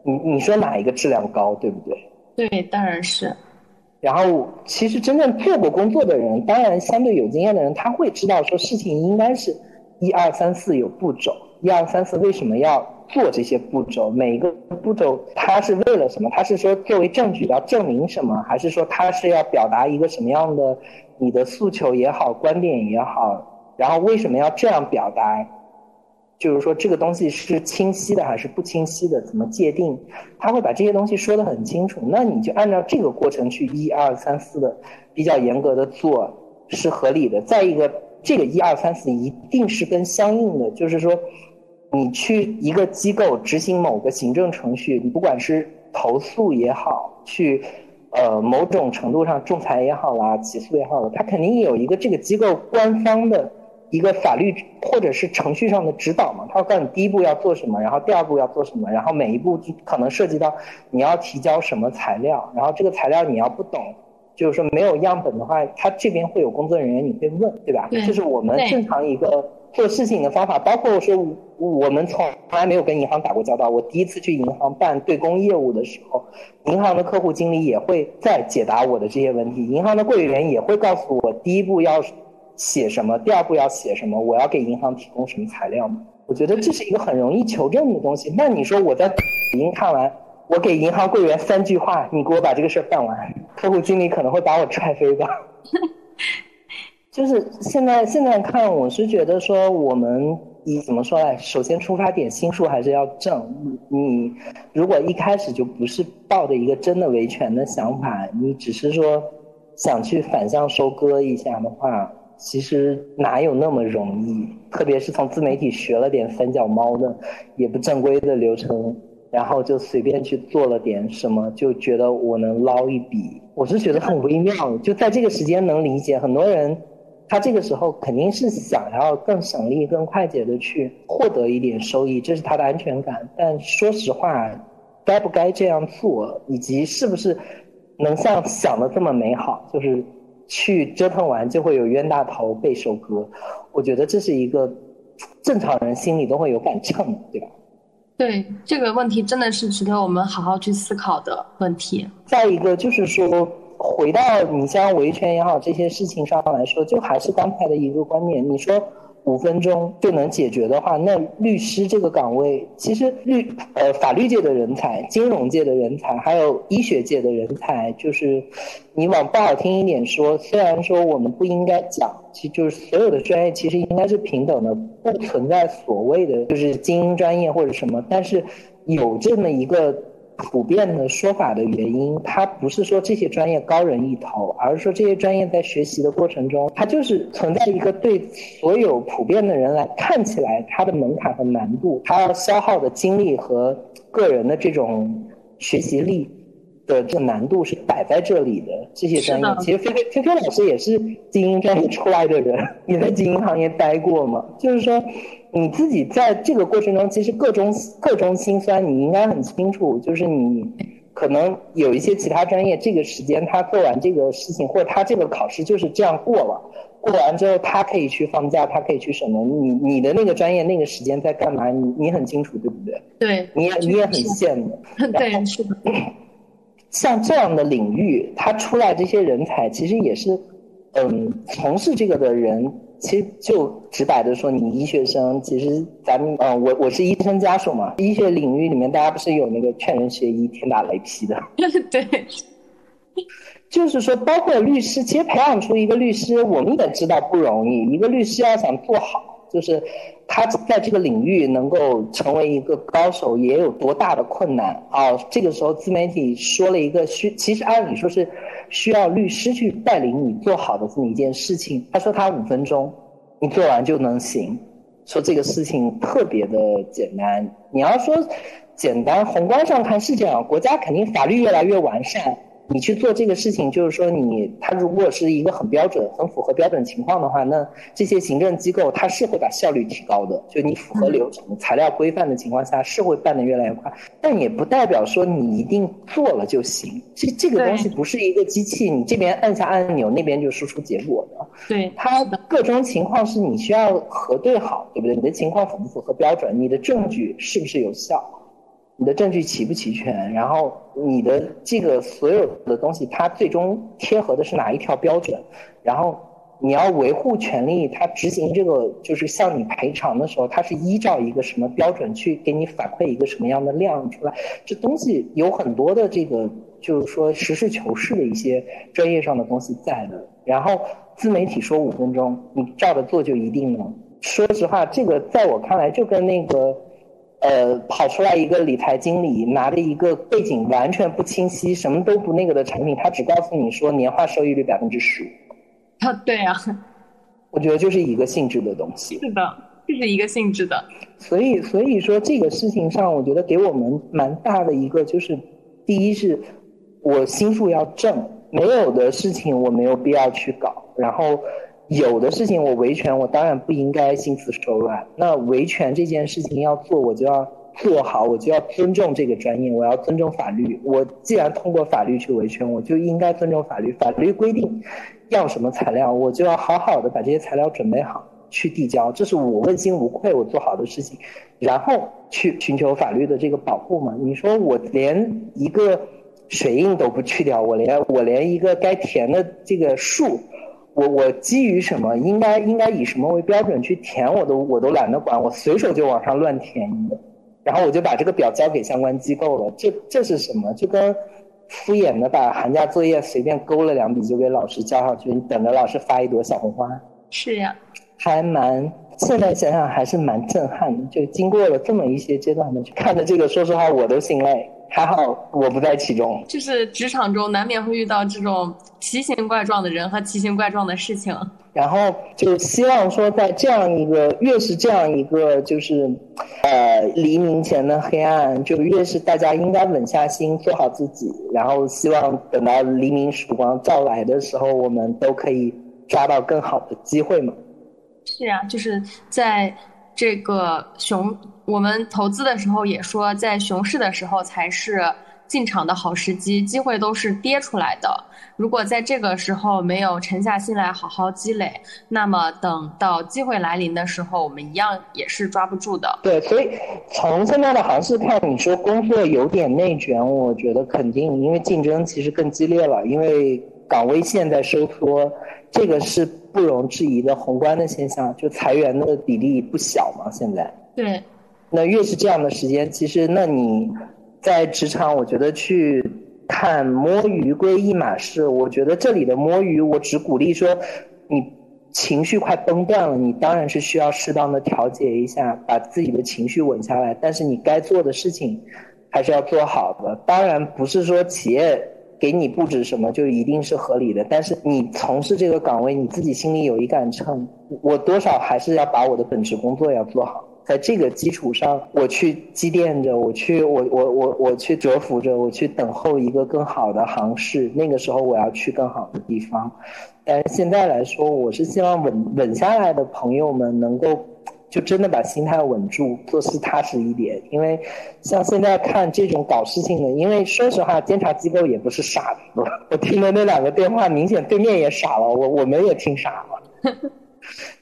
你你说哪一个质量高，对不对？对，当然是。然后，其实真正做过工作的人，当然相对有经验的人，他会知道说事情应该是一二三四有步骤，一二三四为什么要做这些步骤？每一个步骤它是为了什么？他是说作为证据要证明什么？还是说他是要表达一个什么样的你的诉求也好，观点也好？然后为什么要这样表达？就是说，这个东西是清晰的还是不清晰的？怎么界定？他会把这些东西说得很清楚。那你就按照这个过程去一二三四的比较严格的做，是合理的。再一个，这个一二三四一定是跟相应的，就是说，你去一个机构执行某个行政程序，你不管是投诉也好，去呃某种程度上仲裁也好啦，起诉也好了，它肯定有一个这个机构官方的。一个法律或者是程序上的指导嘛，他会告诉你第一步要做什么，然后第二步要做什么，然后每一步可能涉及到你要提交什么材料，然后这个材料你要不懂，就是说没有样本的话，他这边会有工作人员你会问，对吧？这是我们正常一个做事情的方法。包括说我们从来没有跟银行打过交道，我第一次去银行办对公业务的时候，银行的客户经理也会在解答我的这些问题，银行的柜员也会告诉我第一步要。写什么？第二步要写什么？我要给银行提供什么材料吗？我觉得这是一个很容易求证的东西。那你说我在抖音看完，我给银行柜员三句话，你给我把这个事儿办完，客户经理可能会把我踹飞吧？[LAUGHS] 就是现在现在看，我是觉得说，我们以怎么说来？首先出发点心术还是要正。你如果一开始就不是抱着一个真的维权的想法，你只是说想去反向收割一下的话。其实哪有那么容易？特别是从自媒体学了点三脚猫的，也不正规的流程，然后就随便去做了点什么，就觉得我能捞一笔。我是觉得很微妙，就在这个时间能理解很多人，他这个时候肯定是想要更省力、更快捷的去获得一点收益，这是他的安全感。但说实话，该不该这样做，以及是不是能像想的这么美好，就是。去折腾完就会有冤大头被收割，我觉得这是一个正常人心里都会有杆秤，对吧？对这个问题真的是值得我们好好去思考的问题。再一个就是说，回到你像维权也好这些事情上来说，就还是刚才的一个观点，你说。五分钟就能解决的话，那律师这个岗位，其实律呃法律界的人才、金融界的人才，还有医学界的人才，就是你往不好听一点说，虽然说我们不应该讲，其实就是所有的专业其实应该是平等的，不存在所谓的就是精英专业或者什么，但是有这么一个。普遍的说法的原因，它不是说这些专业高人一头，而是说这些专业在学习的过程中，它就是存在一个对所有普遍的人来看起来它的门槛和难度，它要消耗的精力和个人的这种学习力的这难度是摆在这里的。这些专业，其实菲菲菲菲老师也是精英专业出来的人，也在精英行业待过嘛，就是说。你自己在这个过程中，其实各种各种心酸，你应该很清楚。就是你可能有一些其他专业，这个时间他做完这个事情，或者他这个考试就是这样过了。过完之后，他可以去放假，他可以去什么？你你的那个专业那个时间在干嘛？你你很清楚，对不对？对，你也你也很羡慕。[LAUGHS] 对，是的。像这样的领域，他出来这些人才，其实也是，嗯，从事这个的人。其实就直白的说，你医学生，其实咱们，嗯，我我是医生家属嘛，医学领域里面，大家不是有那个劝人学医，天打雷劈的。[LAUGHS] 对，就是说，包括律师，其实培养出一个律师，我们也知道不容易。一个律师要想做好，就是他在这个领域能够成为一个高手，也有多大的困难啊！这个时候，自媒体说了一个需，其实按理说是需要律师去带领你做好的这么一件事情。他说他五分钟，你做完就能行，说这个事情特别的简单。你要说简单，宏观上看是这样，国家肯定法律越来越完善。你去做这个事情，就是说你他如果是一个很标准、很符合标准情况的话，那这些行政机构它是会把效率提高的。就你符合流程、材料规范的情况下，是会办得越来越快。但也不代表说你一定做了就行。这这个东西不是一个机器，你这边按下按钮，那边就输出结果的。对，它各种情况是你需要核对好，对不对？你的情况符不符合标准？你的证据是不是有效？你的证据齐不齐全？然后你的这个所有的东西，它最终贴合的是哪一条标准？然后你要维护权利，它执行这个就是向你赔偿的时候，它是依照一个什么标准去给你反馈一个什么样的量出来？这东西有很多的这个就是说实事求是的一些专业上的东西在的。然后自媒体说五分钟，你照着做就一定能？说实话，这个在我看来就跟那个。呃，跑出来一个理财经理，拿着一个背景完全不清晰、什么都不那个的产品，他只告诉你说年化收益率百分之十五。[LAUGHS] 啊，对啊。[LAUGHS] 我觉得就是一个性质的东西。是的，就是一个性质的。所以，所以说这个事情上，我觉得给我们蛮大的一个就是，第一是，我心术要正，没有的事情我没有必要去搞，然后。有的事情我维权，我当然不应该心慈手软。那维权这件事情要做，我就要做好，我就要尊重这个专业，我要尊重法律。我既然通过法律去维权，我就应该尊重法律。法律规定要什么材料，我就要好好的把这些材料准备好去递交，这是我问心无愧我做好的事情，然后去寻求法律的这个保护嘛。你说我连一个水印都不去掉，我连我连一个该填的这个数。我我基于什么应该应该以什么为标准去填我都我都懒得管，我随手就往上乱填一个，然后我就把这个表交给相关机构了。这这是什么？就跟敷衍的把寒假作业随便勾了两笔就给老师交上去，你等着老师发一朵小红花。是呀，还蛮现在想想还是蛮震撼的。就经过了这么一些阶段的去看着这个，说实话我都心累。还好我不在其中，就是职场中难免会遇到这种奇形怪状的人和奇形怪状的事情。然后就希望说，在这样一个越是这样一个就是，呃，黎明前的黑暗，就越是大家应该稳下心做好自己。然后希望等到黎明曙光照来的时候，我们都可以抓到更好的机会嘛。是啊，就是在这个熊。我们投资的时候也说，在熊市的时候才是进场的好时机，机会都是跌出来的。如果在这个时候没有沉下心来好好积累，那么等到机会来临的时候，我们一样也是抓不住的。对，所以从现在的行势看，你说工作有点内卷，我觉得肯定，因为竞争其实更激烈了，因为岗位线在收缩，这个是不容置疑的宏观的现象，就裁员的比例不小嘛，现在。对。那越是这样的时间，其实那你在职场，我觉得去看摸鱼归一码事。我觉得这里的摸鱼，我只鼓励说，你情绪快崩断了，你当然是需要适当的调节一下，把自己的情绪稳下来。但是你该做的事情还是要做好的。当然不是说企业给你布置什么就一定是合理的，但是你从事这个岗位，你自己心里有一杆秤，我多少还是要把我的本职工作要做好。在这个基础上，我去积淀着，我去，我我我我去蛰伏着，我去等候一个更好的行市。那个时候，我要去更好的地方。但是现在来说，我是希望稳稳下来的朋友们能够，就真的把心态稳住，做事踏实一点。因为像现在看这种搞事情的，因为说实话，监察机构也不是傻子。我听的那两个电话，明显对面也傻了，我我们也听傻了。[LAUGHS]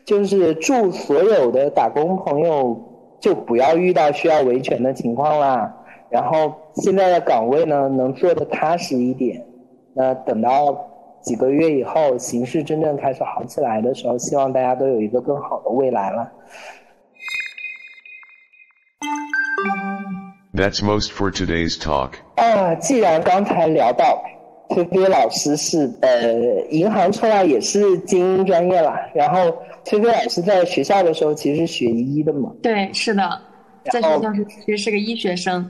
就是祝所有的打工朋友就不要遇到需要维权的情况啦。然后现在的岗位呢，能做的踏实一点。那等到几个月以后形势真正开始好起来的时候，希望大家都有一个更好的未来了。That's most for today's talk. 啊，既然刚才聊到菲菲老师是呃银行出来也是精英专业啦，然后菲菲老师在学校的时候其实是学医的嘛，对，是的，在学校是其实是个医学生。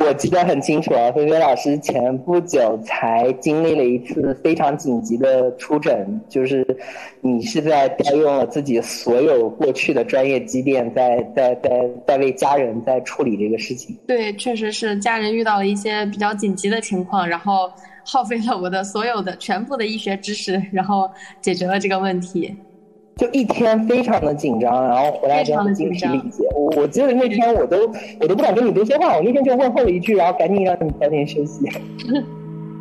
我记得很清楚啊，菲菲老师前不久才经历了一次非常紧急的出诊，就是你是在调用了自己所有过去的专业积淀，在在在在为家人在处理这个事情。对，确实是家人遇到了一些比较紧急的情况，然后耗费了我的所有的全部的医学知识，[LAUGHS] 然后解决了这个问题。就一天非常的紧张，然后回来之后精疲力竭。我我记得那天我都我都不敢跟你多说话，我那天就问候了一句，然后赶紧让你早点休息。[LAUGHS]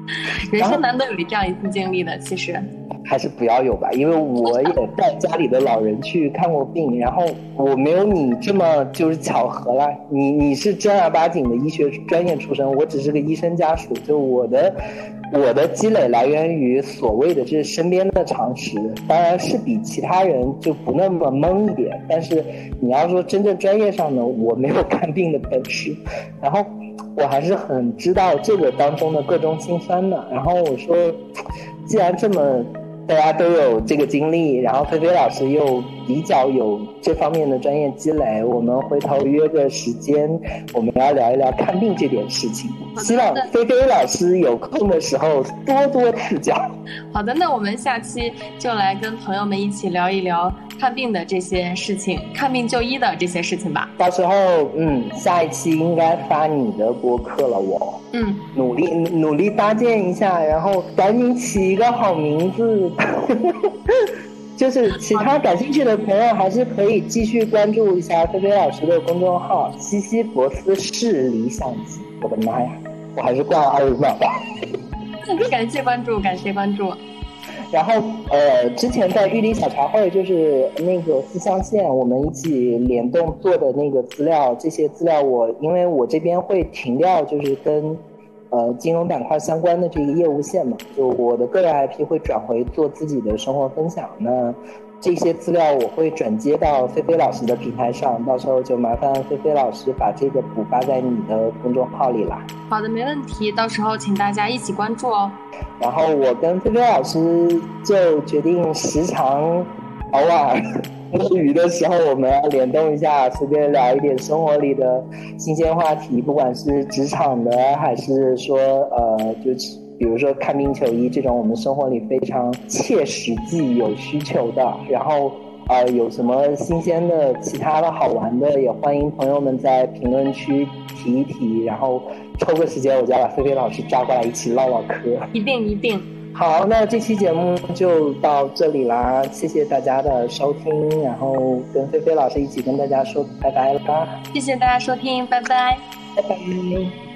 [LAUGHS] 人生难得有这样一次经历的，其实还是不要有吧，因为我也带家里的老人去看过病，然后我没有你这么就是巧合啦。你你是正儿八经的医学专业出身，我只是个医生家属，就我的我的积累来源于所谓的这身边的常识，当然是比其他人就不那么懵一点。但是你要说真正专业上呢，我没有看病的本事，然后我还是很知道这个当中的各种心酸的。然后我说，既然这么。大家都有这个经历，然后菲菲老师又比较有这方面的专业积累，我们回头约个时间，我们要聊一聊看病这点事情。希望菲菲老师有空的时候多多赐教。好的，那我们下期就来跟朋友们一起聊一聊看病的这些事情，看病就医的这些事情吧。到时候，嗯，下一期应该发你的播客了，我。嗯，努力努力搭建一下，然后赶紧起一个好名字。[LAUGHS] 就是其他感兴趣的朋友，还是可以继续关注一下菲菲老师的公众号“西西弗斯视理想集”。我的妈呀，我还是挂了二维码吧。[LAUGHS] 感谢关注，感谢关注。然后呃，之前在玉林小茶会，就是那个四象限，我们一起联动做的那个资料，这些资料我因为我这边会停掉，就是跟。呃，金融板块相关的这个业务线嘛，就我的个人 IP 会转回做自己的生活分享。那这些资料我会转接到菲菲老师的平台上，到时候就麻烦菲菲老师把这个补发在你的公众号里啦。好的，没问题，到时候请大家一起关注哦。然后我跟菲菲老师就决定时常偶尔。摸鱼的时候，我们要联动一下，随便聊一点生活里的新鲜话题，不管是职场的，还是说呃，就比如说看病求医这种我们生活里非常切实际有需求的。然后呃，有什么新鲜的、其他的好玩的，也欢迎朋友们在评论区提一提。然后抽个时间，我就要把菲菲老师抓过来一起唠唠嗑。一定一定。好，那这期节目就到这里啦，谢谢大家的收听，然后跟菲菲老师一起跟大家说拜拜了吧。谢谢大家收听，拜拜，拜拜。